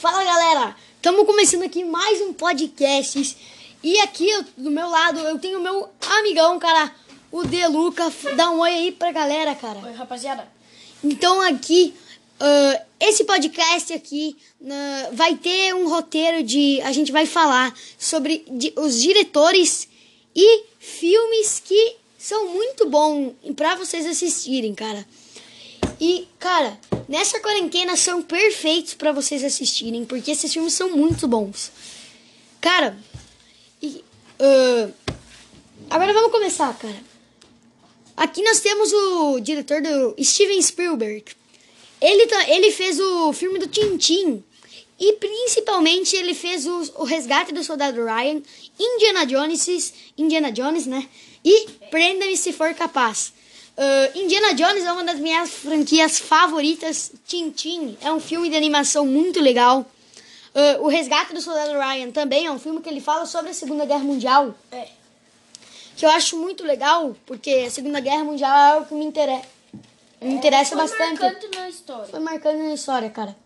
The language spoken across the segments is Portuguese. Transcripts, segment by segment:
Fala galera, estamos começando aqui mais um podcast. E aqui eu- do meu lado eu tenho o meu amigão, cara, o Deluca. Dá um oi aí pra galera, cara. Oi, rapaziada. Então aqui, ah, esse podcast aqui na- vai ter um roteiro de. A gente vai falar sobre di- os diretores e filmes que são muito bons pra vocês assistirem, cara. E, cara, nessa quarentena são perfeitos pra vocês assistirem, porque esses filmes são muito bons. Cara, e, ah, agora vamos começar, cara. Aqui nós temos o diretor do Steven Spielberg. Ele, tá- ele fez o filme do Tintin. E principalmente ele fez o, o Resgate do Soldado Ryan, Indiana Jones, Indiana Jones, né? E Prenda-me se for capaz. Ah, Indiana Jones é uma das minhas franquias favoritas. Tintin é um filme de animação muito legal. Ah, o Resgate do Soldado Ryan também é um filme que ele fala sobre a Segunda Guerra Mundial É. que eu acho muito legal, porque a Segunda Guerra Mundial é algo que me interessa, me interessa Foi bastante. marcante na história. Foi marcando na história, cara.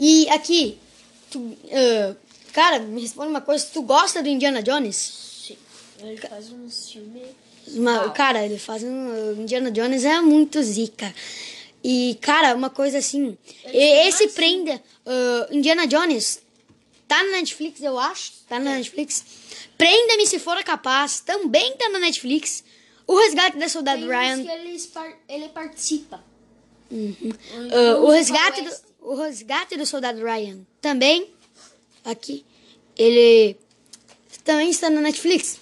E aqui, tu, ah, cara, me responde uma coisa, tu gosta do Indiana Jones? Sim. Ele faz um filme. Uma- Uau. cara, ele faz um. o Indiana Jones é muito zica. E, cara, uma coisa assim. Ele esse mais prenda. ah, Indiana Jones. Tá na Netflix, eu acho. Tá na Netflix. Prenda-me se for capaz. Também tá na Netflix. O Resgate da Soldado Tem Ryan. que ele, ele participa. Ah, o, Uns resgate do, o Resgate do Soldado Ryan. Também. Aqui. Ele. Também está na Netflix.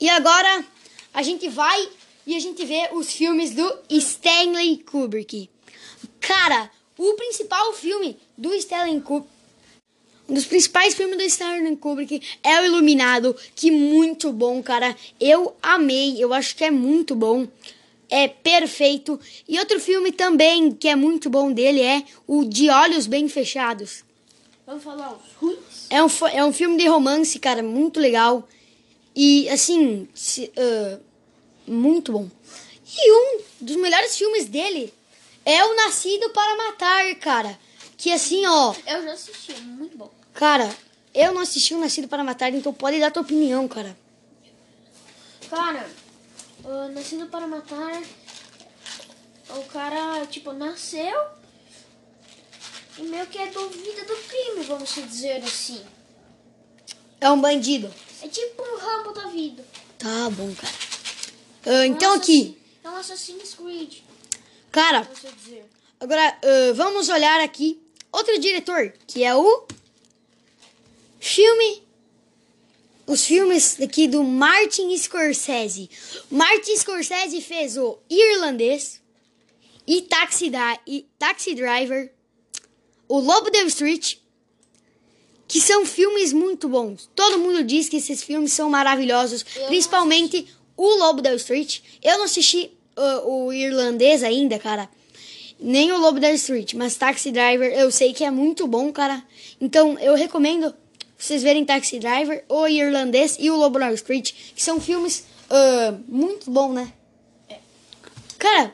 E agora a gente vai e a gente vê os filmes do Stanley Kubrick. Cara, o principal filme do Stanley Kubrick. Um dos principais filmes do Stanley Kubrick é o Iluminado, que muito bom, cara. Eu amei, eu acho que é muito bom. É perfeito. E outro filme também que é muito bom dele é o De Olhos Bem Fechados. Vamos falar os ruins? É um, é um filme de romance, cara, muito legal. E, assim, se- ah, muito bom. E um dos melhores filmes dele é o Nascido para Matar, cara. Que, assim, ó, Eu já assisti, é muito bom. cara, eu não assisti o Nascido para Matar, então pode dar tua opinião, cara. Cara, o Nascido para Matar. O cara, tipo, nasceu. E meio que é duvida do crime, vamos dizer assim. É um bandido. É tipo um rambo da vida. Tá bom, cara. Ah, então Um aqui, É um Assassin's Creed, cara. Agora, ah, vamos olhar aqui outro diretor, que é o filme. Os filmes aqui do Martin Scorsese. Martin Scorsese fez o Irlandês e Taxi, da, e Taxi Driver, o Lobo da Street, que são filmes muito bons. Todo mundo diz que esses filmes são maravilhosos, Eu principalmente o Lobo da Street. Eu não assisti ah, o Irlandês ainda, cara. Nem o Lobo da Street, mas Taxi Driver eu sei que é muito bom, cara. Então eu recomendo vocês verem Taxi Driver, o Irlandês e o Lobo da Street, que são filmes ah, muito bons, né? Cara,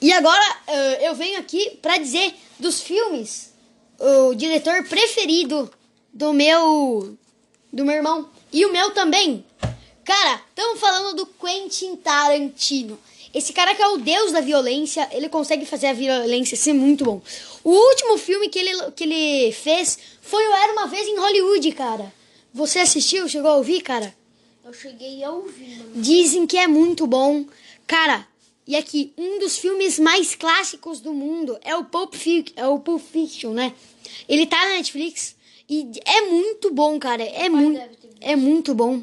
e agora ah, eu venho aqui pra dizer dos filmes o diretor preferido do meu do meu irmão e o meu também. Cara, estamos falando do Quentin Tarantino. Esse cara que é o deus da violência, ele consegue fazer a violência ser muito bom. O último filme que ele, que ele fez foi o Era Uma Vez em Hollywood, cara. Você assistiu? Chegou a ouvir, cara? Eu cheguei a ouvir, mano. Dizem que é muito bom. Cara, e aqui, um dos filmes mais clássicos do mundo é o Pulp Fiction, é o Pulp Fiction, né? Ele tá na Netflix e é muito bom, cara. É, muito, é muito bom.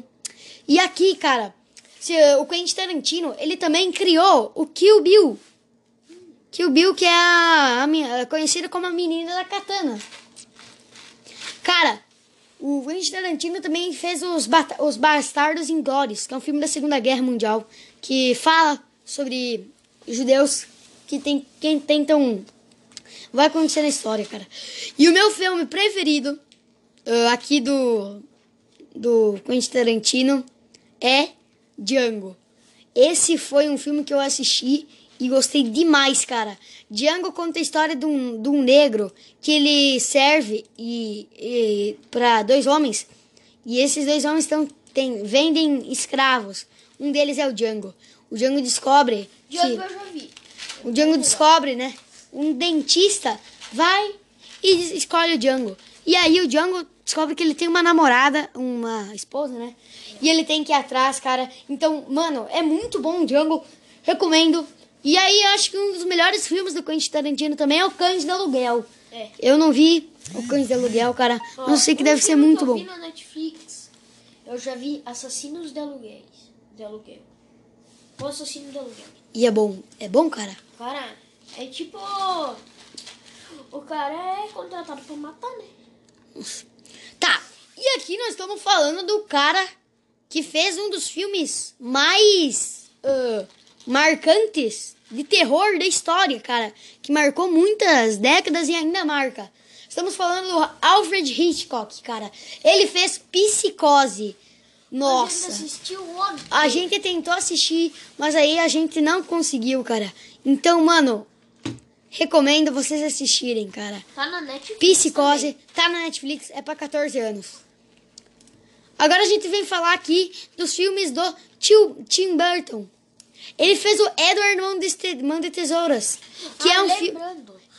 E aqui, cara, se, o Quentin Tarantino, ele também criou o Kill Bill. Kill Bill, que é a, a minha- conhecida como a menina da katana. Cara, o Quentin Tarantino também fez os, os Bastardos Inglórios, que é um filme da Segunda Guerra Mundial, que fala sobre judeus que, tem, que tentam... Vai acontecer na história, cara. E o meu filme preferido ah, aqui do, do Quentin Tarantino é Django. Esse foi um filme que eu assisti e gostei demais, cara. Django conta a história de um, de um negro que ele serve e, e para dois homens. E esses dois homens tão, tem, vendem escravos. Um deles é o Django. O Django descobre Django que eu já vi. o Django descobre, né? Um dentista vai e escolhe o Django. E aí o Django descobre que ele tem uma namorada, uma esposa, né? E ele tem que ir atrás, cara. Então, mano, é muito bom o Django. Recomendo. E aí, acho que um dos melhores filmes do Quentin Tarantino também é o Cães de Aluguel. É. Eu não vi o Cães de Aluguel, cara. Ó, Não sei que deve ser muito que eu bom. vi na Netflix, eu já vi Assassinos de Aluguéis. De Aluguel. O Assassino de Aluguel. E é bom. É bom, cara? Cara, é tipo. O cara é contratado pra matar, né? Tá. E aqui nós estamos falando do cara que fez um dos filmes mais ah, marcantes de terror da história, cara. Que marcou muitas décadas e ainda marca. Estamos falando do Alfred Hitchcock, cara. Ele fez Psicose. A gente Nossa. assistiu ontem. A gente tentou assistir, mas aí a gente não conseguiu, cara. Então, mano, recomendo vocês assistirem, cara. Tá na Netflix. Psicose, tá na Netflix, é pra 14 anos. Agora a gente vem falar aqui dos filmes do tio Tim Burton. Ele fez o Edward Mão de, Te- Mão de Tesouras, que ah, é um filme...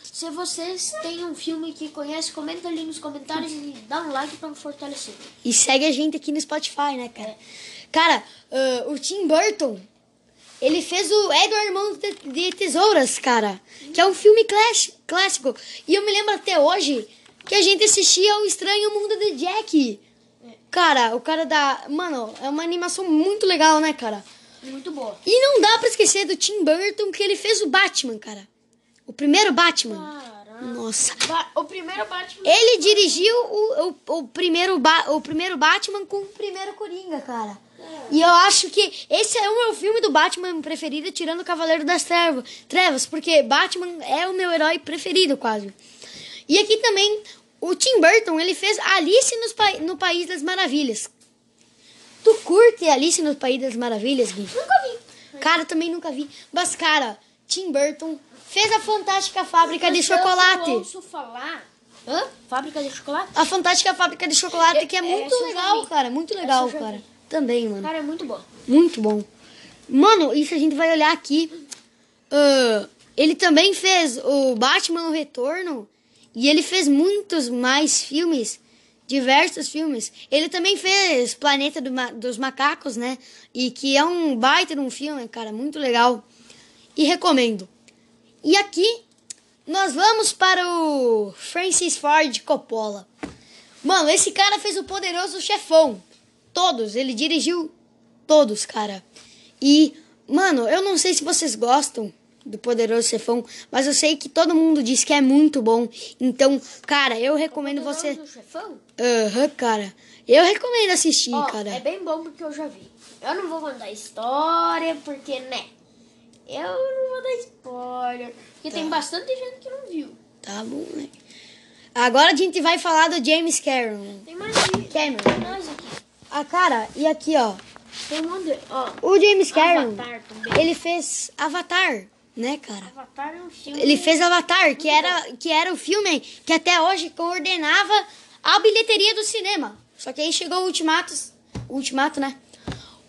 se vocês têm um filme que conhece, comenta ali nos comentários e dá um like pra fortalecer. E segue a gente aqui no Spotify, né, cara? Cara, ah, o Tim Burton, ele fez o Edward Mão de, de Tesouras, cara. Que é um filme class- clássico. E eu me lembro até hoje que a gente assistia o Estranho Mundo de Jack. Cara, o cara da... Mano, é uma animação muito legal, né, cara? Muito boa. E não dá pra esquecer do Tim Burton que ele fez o Batman, cara. O primeiro Batman. Caramba. Nossa. Ba- o primeiro Batman. Ele dirigiu o, o, o, primeiro ba o primeiro Batman com o primeiro Coringa, cara. E eu acho que esse é o meu filme do Batman preferido, tirando o Cavaleiro das Trevas, Trevas, porque Batman é o meu herói preferido, quase. E aqui também, o Tim Burton, ele fez Alice Pa- no País das Maravilhas. Tu curte Alice no País das Maravilhas, Gui? Nunca vi. Cara, também nunca vi. Mas, cara, Tim Burton fez a Fantástica Fábrica de Mas eu Chocolate. ouço falar. Hã? Fábrica de chocolate? A Fantástica Fábrica de Chocolate, que é Essa muito eu já legal, cara. Muito legal, eu cara. Também, mano. Cara, é muito bom. Muito bom. Mano, isso a gente vai olhar aqui. ah, ele também fez o Batman o Retorno. E ele fez muitos mais filmes. Diversos filmes. Ele também fez Planeta do Ma- dos Macacos, né? E que é um baita de um filme, cara. Muito legal. E recomendo. E aqui nós vamos para o Francis Ford Coppola. Mano, esse cara fez o Poderoso Chefão. Todos, ele dirigiu todos, cara. E, mano, eu não sei se vocês gostam do Poderoso Chefão, mas eu sei que todo mundo diz que é muito bom. Então, cara, eu recomendo você. Do chefão? Aham, cara. Eu recomendo assistir, Ó, cara. é bem bom porque eu já vi. Eu não vou contar história, porque, né? Eu não vou dar spoiler. Porque Tá. tem bastante gente que não viu. Tá bom, né? Agora a gente vai falar do James Cameron. Tem mais aqui. Cameron. Tem mais aqui. Ah, cara, e aqui, ó. Tem um monte de... Ó, O James Cameron, ele fez Avatar, né, cara? Avatar é um filme... Ele fez Avatar, que era, que era o filme que até hoje coordenava a bilheteria do cinema. Só que aí chegou o Ultimato, o Ultimato, né?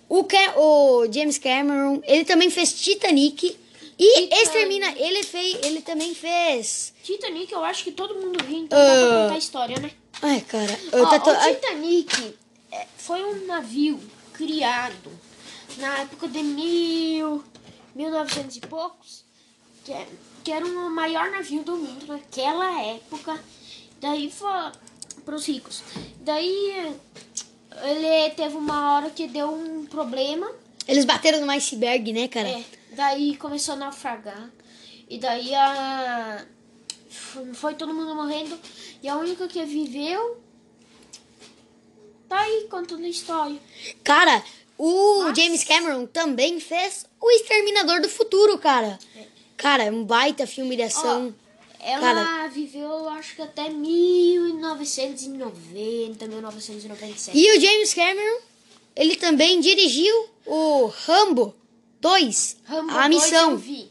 O, Ca- o James Cameron, ele também fez Titanic e Titanic. Extermina, ele fez, ele também fez. Titanic eu acho que todo mundo viu, então dá pra Ah. contar a história, né? Ai, cara, eu tá to- o Titanic foi um navio criado na época de mil, 1900 e poucos, que, é- que era o maior navio do mundo naquela época. Daí foi para os ricos. Daí ele teve uma hora que deu um problema. eles bateram no iceberg, né, cara? É, daí começou a naufragar. E daí a. Foi todo mundo morrendo. E a única que viveu. Tá aí contando a história. Cara, o Nossa. James Cameron também fez O Exterminador do Futuro, cara. Cara, é um baita filme de ação. Ela Cara. viveu, acho que até 1990, 1997. E o James Cameron, ele também dirigiu o Rambo 2, Rambo a 2 missão. eu vi.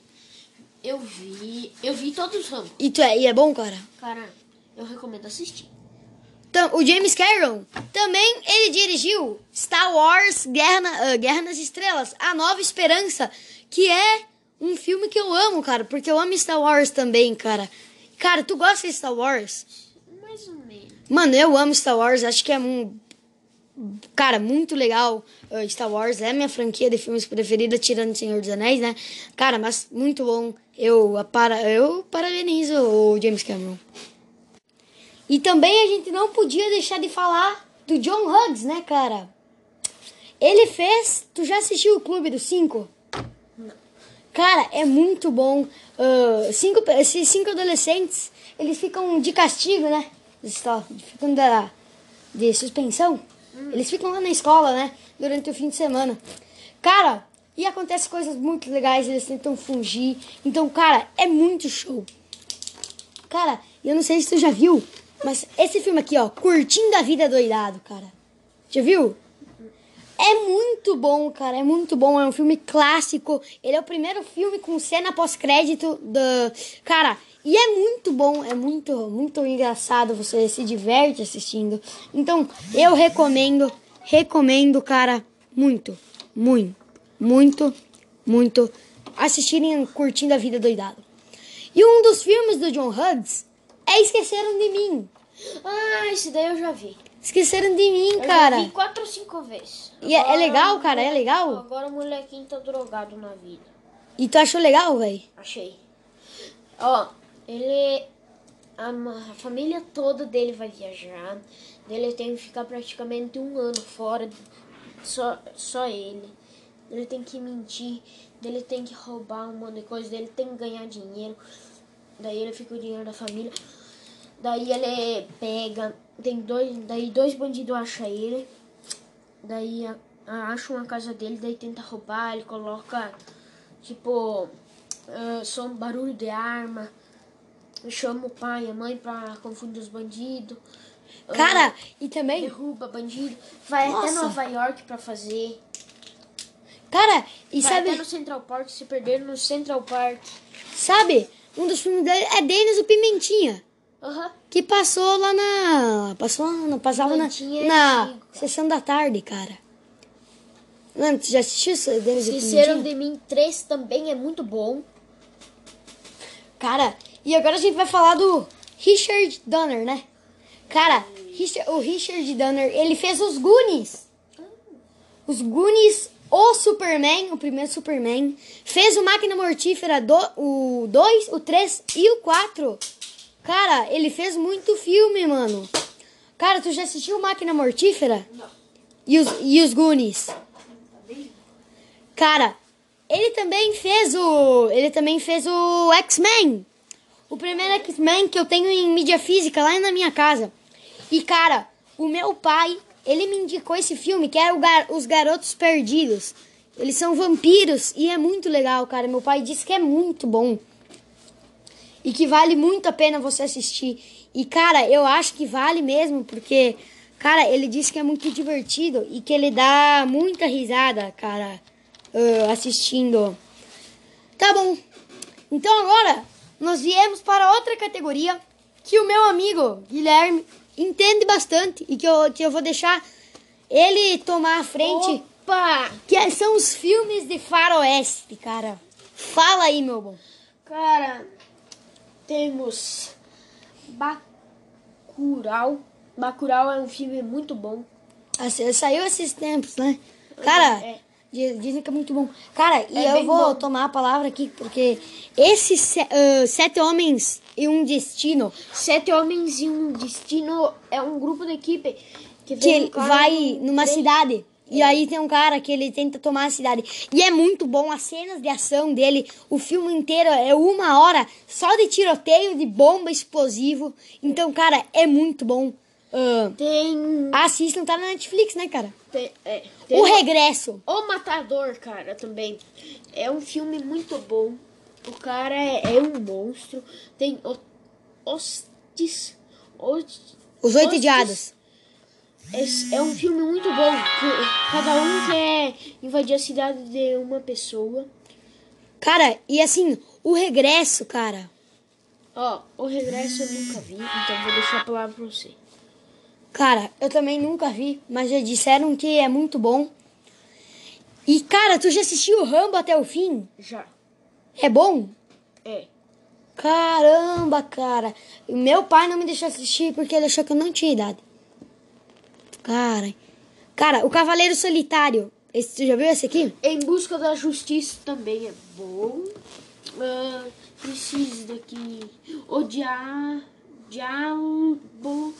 Eu vi. Eu vi todos os ramos. E, tu é, e é bom, cara? Cara, eu recomendo assistir. O James Cameron também ele dirigiu Star Wars Guerra, na- ah, Guerra nas Estrelas, A Nova Esperança, que é um filme que eu amo, cara, porque eu amo Star Wars também, cara. Cara, tu gosta de Star Wars? Mais ou menos. Mano, eu amo Star Wars, acho que é um. Cara, muito legal. uh, Star Wars é minha franquia de filmes preferida, tirando Senhor dos Anéis, né? Cara, mas muito bom. Eu, para, eu parabenizo o James Cameron. E também a gente não podia deixar de falar do John Hughes, né, cara? Ele fez. Tu já assistiu o Clube dos Cinco? Cara, é muito bom. Ah, cinco, esses cinco adolescentes, eles ficam de castigo, né? Ficam da, de suspensão. Eles ficam lá na escola, né? Durante o fim de semana. Cara, e acontece coisas muito legais, eles tentam fugir. Então, cara, é muito show. Cara, eu não sei se tu já viu, mas esse filme aqui, ó, Curtindo a Vida Doidado, cara. Já viu? É muito bom, cara. É muito bom. É um filme clássico. Ele é o primeiro filme com cena pós-crédito da. Cara, e é muito bom. É muito, muito engraçado. Você se diverte assistindo. Então, eu recomendo. Recomendo, cara. Muito, muito, muito, muito. Assistirem curtindo a vida doidado. E um dos filmes do John Hughes é Esqueceram de Mim. Ah, esse daí eu já vi. Esqueceram de mim, Eu cara. já vi quatro ou cinco vezes. E é- é legal, cara? É legal? Agora o molequinho tá drogado na vida. E tu achou legal, velho? Achei. Ó, ele. A, a família toda dele vai viajar. Ele tem que ficar praticamente um ano fora. Só, só ele. Ele tem que mentir. Ele tem que roubar um monte de coisa. Ele tem que ganhar dinheiro. Daí ele fica o dinheiro da família. Daí ele pega. Tem dois. Daí dois bandidos acham ele. Daí acham a casa dele. Daí tenta roubar. Ele coloca. Tipo. ah, som, barulho de arma. Chama o pai e a mãe pra confundir os bandidos. Ah, Cara, e também, derruba bandido. Vai até Nossa. Nova York pra fazer. cara, e Vai sabe, até no Central Park, se perder no Central Park. sabe, um dos filmes dele é Denis o Pimentinha, Aham. que passou lá na, passou lá, na- passava na, Pimentinha na sessão da tarde, cara. Mano, tu já assistiu esse Denis o Esqueceram de mim 3 também é muito bom. Cara, e agora a gente vai falar do Richard Donner, né? Cara, Richard- o Richard Donner, ele fez os Goonies. Os Goonies, o Superman, o primeiro Superman. Fez o Máquina Mortífera, do, o 2, o 3 e o 4. Cara, ele fez muito filme, mano. Cara, tu já assistiu Máquina Mortífera? Não. E os, e os Goonies? Cara, ele também fez o. Ele também fez o X-Men. O primeiro X-Men que eu tenho em mídia física lá na minha casa. E, cara, o meu pai, ele me indicou esse filme que era o Gar- Os Garotos Perdidos. Eles são vampiros e é muito legal, cara. Meu pai disse que é muito bom. E que vale muito a pena você assistir. E, cara, eu acho que vale mesmo, porque, cara, ele disse que é muito divertido e que ele dá muita risada, cara, ah, assistindo. Tá bom. Então agora nós viemos para outra categoria que o meu amigo Guilherme entende bastante e que eu, que eu vou deixar ele tomar a frente, Opa! que são os filmes de faroeste, cara. Fala aí, meu bom. Cara, temos Bacurau. Bacurau é um filme muito bom. Assim, Saiu esses tempos, né? Cara, É. di- dizem que é muito bom. Cara, e É eu bem vou bom. tomar a palavra aqui, porque esses se- ah, Sete Homens e um Destino, Sete Homens e um Destino é um grupo de equipe que, que um vai num numa cidade. E aí tem um cara que ele tenta tomar a cidade. E é muito bom as cenas de ação dele. O filme inteiro é uma hora só de tiroteio, de bomba, explosivo. Então, cara, é muito bom. Ah, Tem. assistam, tá na Netflix, né, cara? tem, é, tem O Regresso. O Matador, cara, também. É um filme muito bom. O cara é, é um monstro. Tem o, Hostis. Hostis Os Oito. Diados. É, é um filme muito bom. Cada um quer invadir a cidade de uma pessoa. Cara, e assim, O Regresso, cara. Ó, o regresso eu nunca vi, então vou deixar a palavra pra você. Cara, eu também nunca vi, mas já disseram que é muito bom. E, cara, tu já assistiu o Rambo até o fim? Já. É bom? É. Caramba, cara. Meu pai não me deixou assistir porque ele achou que eu não tinha idade. Cara. Cara, o Cavaleiro Solitário. Esse, tu já viu esse aqui? Em busca da justiça também é bom. Ah, preciso daqui. Odiar. Diabo.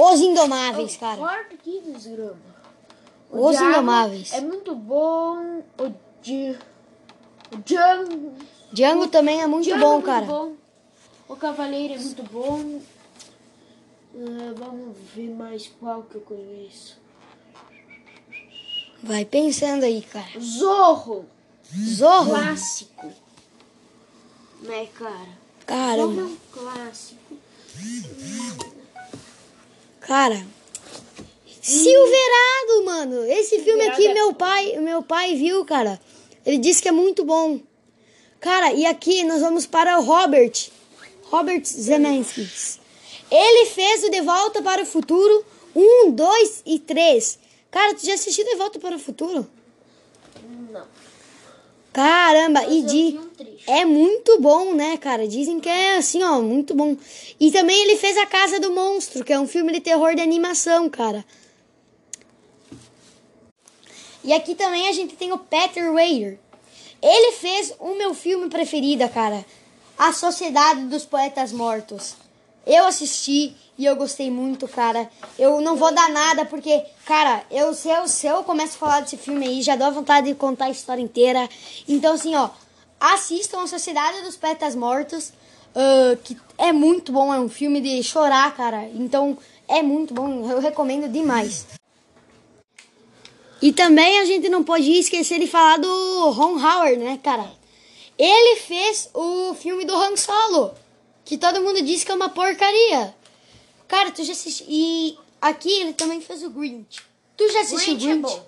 Os Indomáveis, cara. Aqui, desgrama. O Os Diabo Indomáveis. É muito bom. O Di... O Django. Django também é muito Django bom, é muito cara. bom. O Cavaleiro é muito bom. Ah, vamos ver mais qual que eu conheço. Vai pensando aí, cara. Zorro. Zorro. Clássico. Né, cara? Zorro é um clássico. Cara. Silverado, mano. Esse filme Silverado aqui, é meu pai, meu pai viu, cara. Ele disse que é muito bom. Cara, e aqui nós vamos para o Robert. Robert Zemeckis. Ele fez o De Volta para o Futuro 1, 2 e 3. Cara, tu já assistiu De Volta para o Futuro? Caramba, e de é muito bom, né, cara? Dizem que é assim, ó, muito bom. E também ele fez A Casa do Monstro, que é um filme de terror de animação, cara. E aqui também a gente tem o Peter Weir. Ele fez o meu filme preferido, cara. A Sociedade dos Poetas Mortos. Eu assisti e eu gostei muito, cara. Eu não vou dar nada porque, cara, eu se eu, se eu começo a falar desse filme aí, já dá vontade de contar a história inteira. Então, assim, ó, assistam a Sociedade dos Poetas Mortos, ah, que é muito bom, é um filme de chorar, cara. Então, é muito bom, eu recomendo demais. E também a gente não pode esquecer de falar do Ron Howard, né, cara? Ele fez o filme do Han Solo, que todo mundo diz que é uma porcaria. Cara, tu já assistiu. E aqui ele também fez o Grinch. Tu já assistiu o Grinch é Grinch? bom.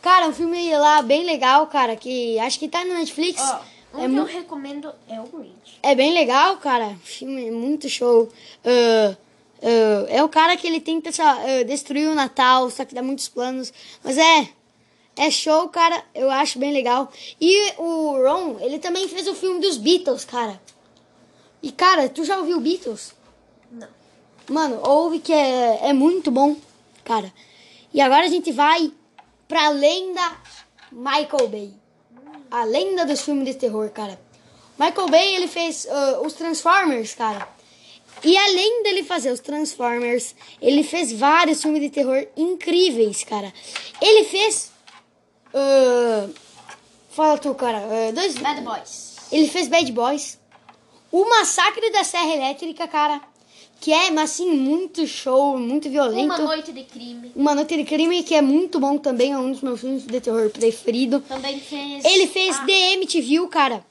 Cara, um filme lá bem legal, cara, que acho que tá no Netflix. Ó, um é, que eu recomendo é o Grinch. é bem legal, cara. Filme é muito show. Ah, ah, é o cara que ele tenta ah, destruir o Natal, só que dá muitos planos. Mas é. É show, cara. Eu acho bem legal. E o Ron, ele também fez o filme dos Beatles, cara. E, cara, tu já ouviu Beatles? Não. Mano, ouve que é, é muito bom, cara. E agora a gente vai pra lenda Michael Bay. A lenda dos filmes de terror, cara. Michael Bay, ele fez ah, os Transformers, cara. E além dele fazer os Transformers, ele fez vários filmes de terror incríveis, cara. Ele fez... ah, fala tu, cara. ah, dois, Bad Boys. ele fez Bad Boys. O Massacre da Serra Elétrica, cara. Que é, mas assim, muito show, muito violento. Uma Noite de Crime. Uma Noite de Crime, que é muito bom também. É um dos meus filmes de terror preferido. Também fez... Ele fez Ah, The MTV, cara.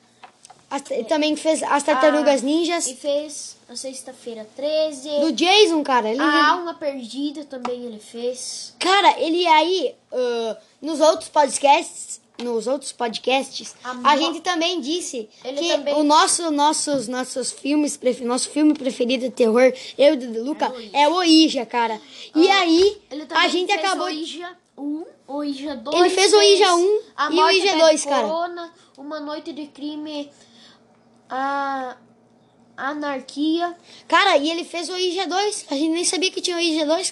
As- ele também fez As Tartarugas Ah, Ninjas. E fez a Sexta-feira 13. Do Jason, cara. Ele, A Alma Perdida também ele fez. Cara, ele aí, ah, nos outros podcasts, nos outros podcasts, A a, gente também disse Ele que também- o nosso, nossos, nossos filmes, nosso filme preferido de terror, eu e o Luca, é o Ouija, cara. E Ah, aí, a gente fez acabou... o Ouija 1, o Ouija 2. Ele fez o Ouija 1 a e o Pede 2, cara. Corona, Uma Noite de Crime, a Anarquia. Cara, e ele fez o Ouija 2. A gente nem sabia que tinha o Ouija 2,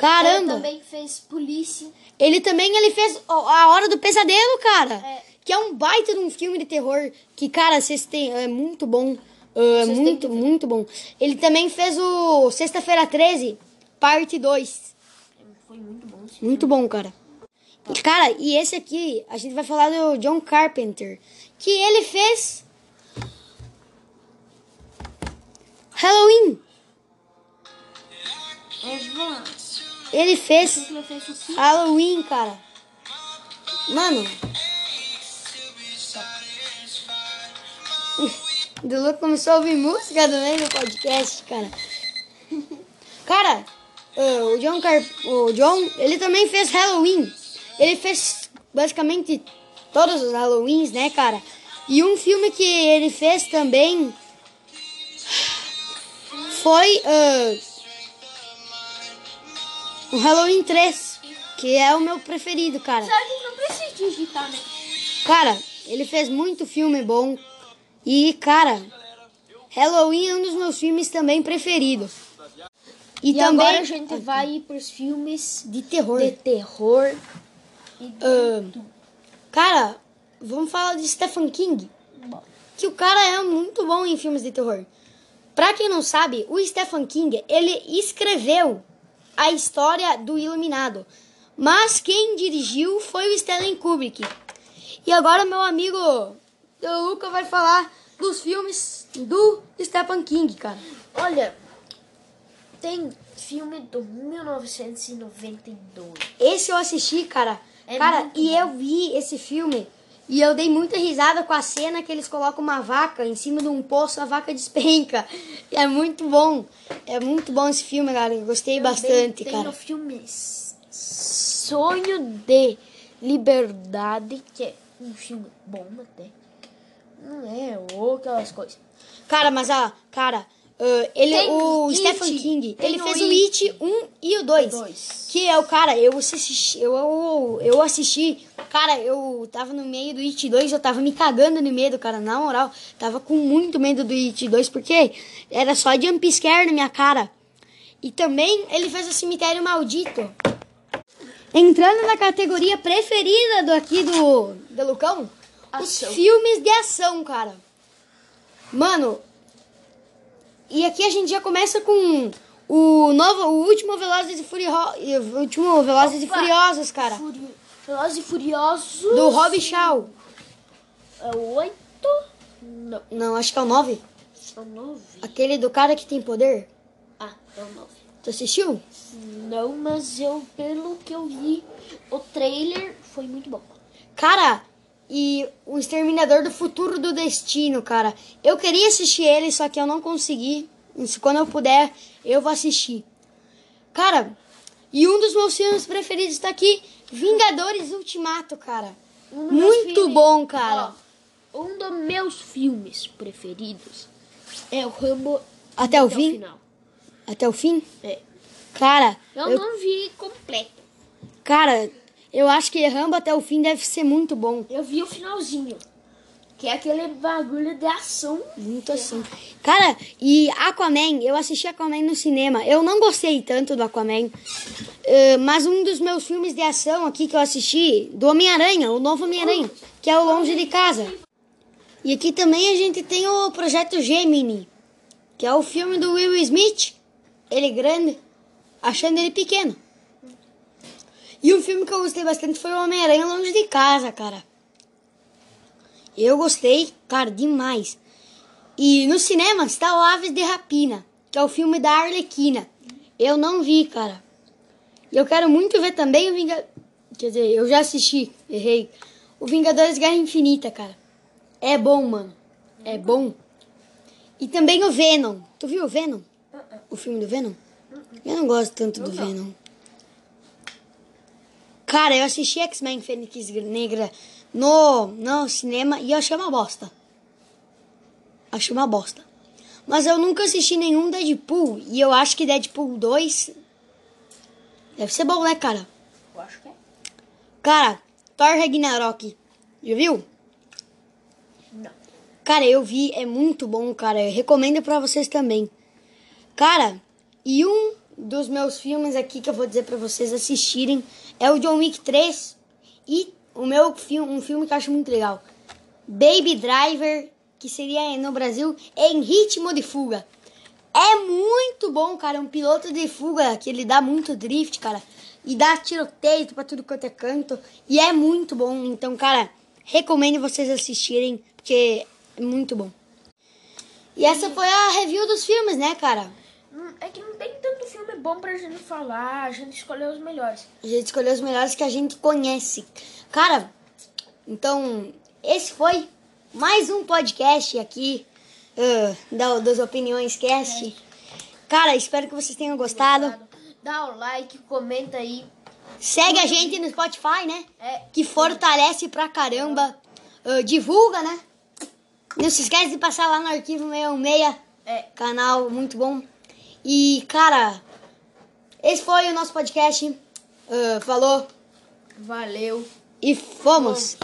cara. Ele Caramba. também fez Polícia. Ele também ele fez A Hora do Pesadelo, cara. É. Que é um baita de um filme de terror. Que, cara, vocês têm. É muito bom. É Vocês têm muito, muito bom. Ele também fez o Sexta-feira 13, parte 2. Foi muito bom. esse Muito bom, cara. E, Cara, e esse aqui, a gente vai falar do John Carpenter. Que ele fez. Halloween. Evan, Ele fez? Halloween, cara. Mano. Dulu começou a ouvir música também no podcast, cara. Cara, o John, Car o John, ele também fez Halloween. Ele fez basicamente todos os Halloweens, né, cara? E um filme que ele fez também foi uh, o Halloween 3, que é o meu preferido, cara. Sabe que não precisa digitar, né? Cara, ele fez muito filme bom. E, cara, Halloween é um dos meus filmes também preferidos. E, também agora a gente vai pros filmes de terror. de terror. E de tudo. Cara, vamos falar de Stephen King. Bom, Que o cara é muito bom em filmes de terror. Pra quem não sabe, o Stephen King, ele escreveu a história do Iluminado. Mas quem dirigiu foi o Stanley Kubrick. E agora meu amigo o Luca vai falar dos filmes do Stephen King, cara. Olha, tem filme do 1992. Esse eu assisti, cara. É cara, e bom. eu vi esse filme e eu dei muita risada com a cena que eles colocam uma vaca em cima de um poço, a vaca despenca. É muito bom. É muito bom esse filme, cara. Eu gostei bastante, tem cara. o filme Sonho de Liberdade, que é um filme bom até. Não é ou aquelas coisas. Cara, mas a cara, ah, ele Tem o It, Stephen King, ele fez o It. It 1 e o 2. Dois. Que é o cara, eu assisti, eu, eu, eu assisti, cara, eu tava no meio do It 2, eu tava me cagando de medo, cara, na moral, tava com muito medo do It 2, porque era só jump scare na minha cara. E também ele fez o Cemitério Maldito. Entrando na categoria preferida do aqui do, do Lucão, Ação. os filmes de ação, cara. Mano, e aqui a gente já começa com o novo, o último Velozes e Furiosos, o último Velozes e Opa! Furiosos, cara, Furi- Velozes e Furiosos. do Rob Shaw. É o oito? Não, Não, acho que é o 9. são nove. Aquele do cara que tem poder. Ah, é o nove. Tu assistiu? Não, mas eu, pelo que eu vi, o trailer foi muito bom. Cara, e o Exterminador do Futuro do Destino, cara. Eu queria assistir ele, só que eu não consegui. Quando eu puder, eu vou assistir. Cara, e um dos meus filmes preferidos tá aqui, Vingadores Ultimato, cara. Um Muito filmes- bom, cara. Ó, um dos meus filmes preferidos é o Rambo Até o fim? final. Até o fim? É. Cara, Eu, eu, não vi completo. cara, eu acho que Rambo até o fim deve ser muito bom. Eu vi o finalzinho. Que é aquele bagulho de ação. Muito assim. Cara, e Aquaman, eu assisti Aquaman no cinema. Eu não gostei tanto do Aquaman. eh, mas um dos meus filmes de ação aqui que eu assisti, do Homem-Aranha, o novo Homem-Aranha, que é o Longe de Casa. E aqui também a gente tem o Projeto Gemini, que é o filme do Will Smith. Ele grande, achando ele pequeno. E um filme que eu gostei bastante foi o Homem-Aranha Longe de Casa, cara. Eu gostei, cara, demais. E no cinema está o Aves de Rapina, que é o filme da Arlequina. Eu não vi, cara. E eu quero muito ver também o Vingadores. Quer dizer, eu já assisti, errei. O Vingadores Guerra Infinita, cara. É bom, mano. É bom. E também o Venom. Tu viu o Venom? O filme do Venom? Eu não gosto tanto do Venom. Cara, eu assisti X-Men Fênix Negra no, no cinema e eu achei uma bosta. Achei uma bosta. Mas eu nunca assisti nenhum Deadpool. E eu acho que Deadpool 2 deve ser bom, né, cara? Eu acho que é. Cara, Thor Ragnarok. Já viu? Não. Cara, eu vi, é muito bom, cara. Eu recomendo pra vocês também. Cara, e um dos meus filmes aqui que eu vou dizer pra vocês assistirem é o John Wick 3 e o meu filme, um filme que eu acho muito legal. Baby Driver, que seria no Brasil em ritmo de fuga. É muito bom, cara. É um piloto de fuga que ele dá muito drift, cara. E dá tiroteio pra tudo quanto é canto. E é muito bom. Então, cara, recomendo vocês assistirem, porque é muito bom. E essa foi a review dos filmes, né, cara? É que não tem tanto filme bom pra gente falar, a gente escolheu os melhores. A gente escolheu os melhores que a gente conhece. Cara, então, esse foi mais um podcast aqui ah, da, das Opiniões Cast. Cara, espero que vocês tenham gostado. Dá o like, comenta aí. Segue a gente no Spotify, né? É, Que fortalece pra caramba. Ah, divulga, né? Não se esquece de passar lá no arquivo 616, É. canal muito bom. E, cara, esse foi o nosso podcast. Ah, falou Valeu. e fomos.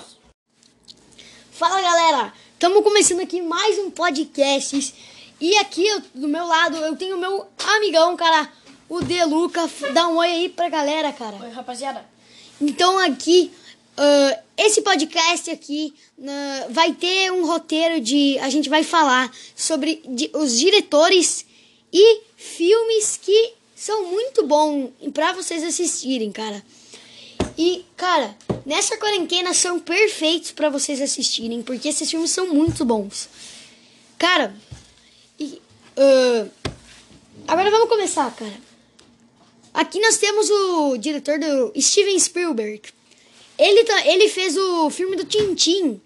Fala galera, estamos começando aqui mais um podcast. E aqui eu- do meu lado eu tenho o meu amigão, cara, o Deluca. Dá um oi aí pra galera, cara. Oi, rapaziada. Então aqui, ah, esse podcast aqui na- vai ter um roteiro de. A gente vai falar sobre di- os diretores e filmes que são muito bons pra vocês assistirem, cara. E, cara, nessa quarentena são perfeitos pra vocês assistirem, porque esses filmes são muito bons. Cara, e, ah, agora vamos começar, cara. Aqui nós temos o diretor do Steven Spielberg. Ele, tá- ele fez o filme do Tintin.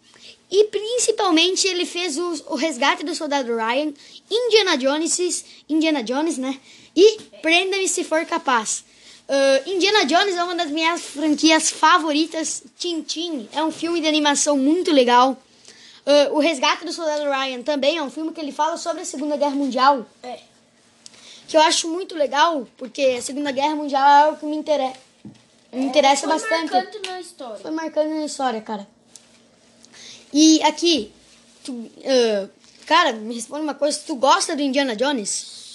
E principalmente ele fez o, o Resgate do Soldado Ryan, Indiana Jones, Indiana Jones, né? E Prenda-me se for capaz. Ah, Indiana Jones é uma das minhas franquias favoritas. Tintin é um filme de animação muito legal. Ah, o Resgate do Soldado Ryan também é um filme que ele fala sobre a Segunda Guerra Mundial É. que eu acho muito legal, porque a Segunda Guerra Mundial é algo que me interessa, me interessa Foi bastante. marcante na história. Foi marcando na história, cara. E aqui, tu, ah, cara, me responde uma coisa, tu gosta do Indiana Jones?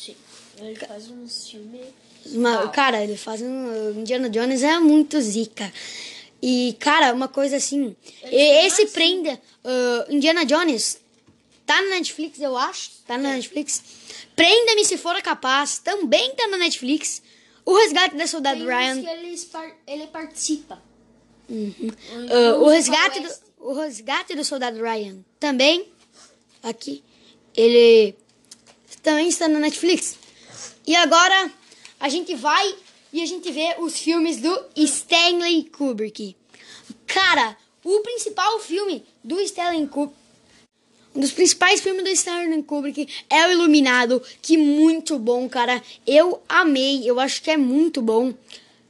Sim. Ele faz um filme. Uma- cara, ele faz um. o Indiana Jones é muito zica. E, cara, uma coisa assim. Ele esse prenda. ah, Indiana Jones. Tá na Netflix, eu acho. Tá na Netflix. Prenda-me se for capaz. Também tá na Netflix. O Resgate da Soldado Tem Ryan. que ele, ele participa. Ah, o, Uns resgate do, o Resgate do Soldado Ryan. Também. Aqui. Ele. Também está na Netflix. E agora a gente vai e a gente vê os filmes do Stanley Kubrick. Cara, o principal filme do Stanley Kubrick. Um dos principais filmes do Stanley Kubrick é o Iluminado, que muito bom, cara. Eu amei, eu acho que é muito bom.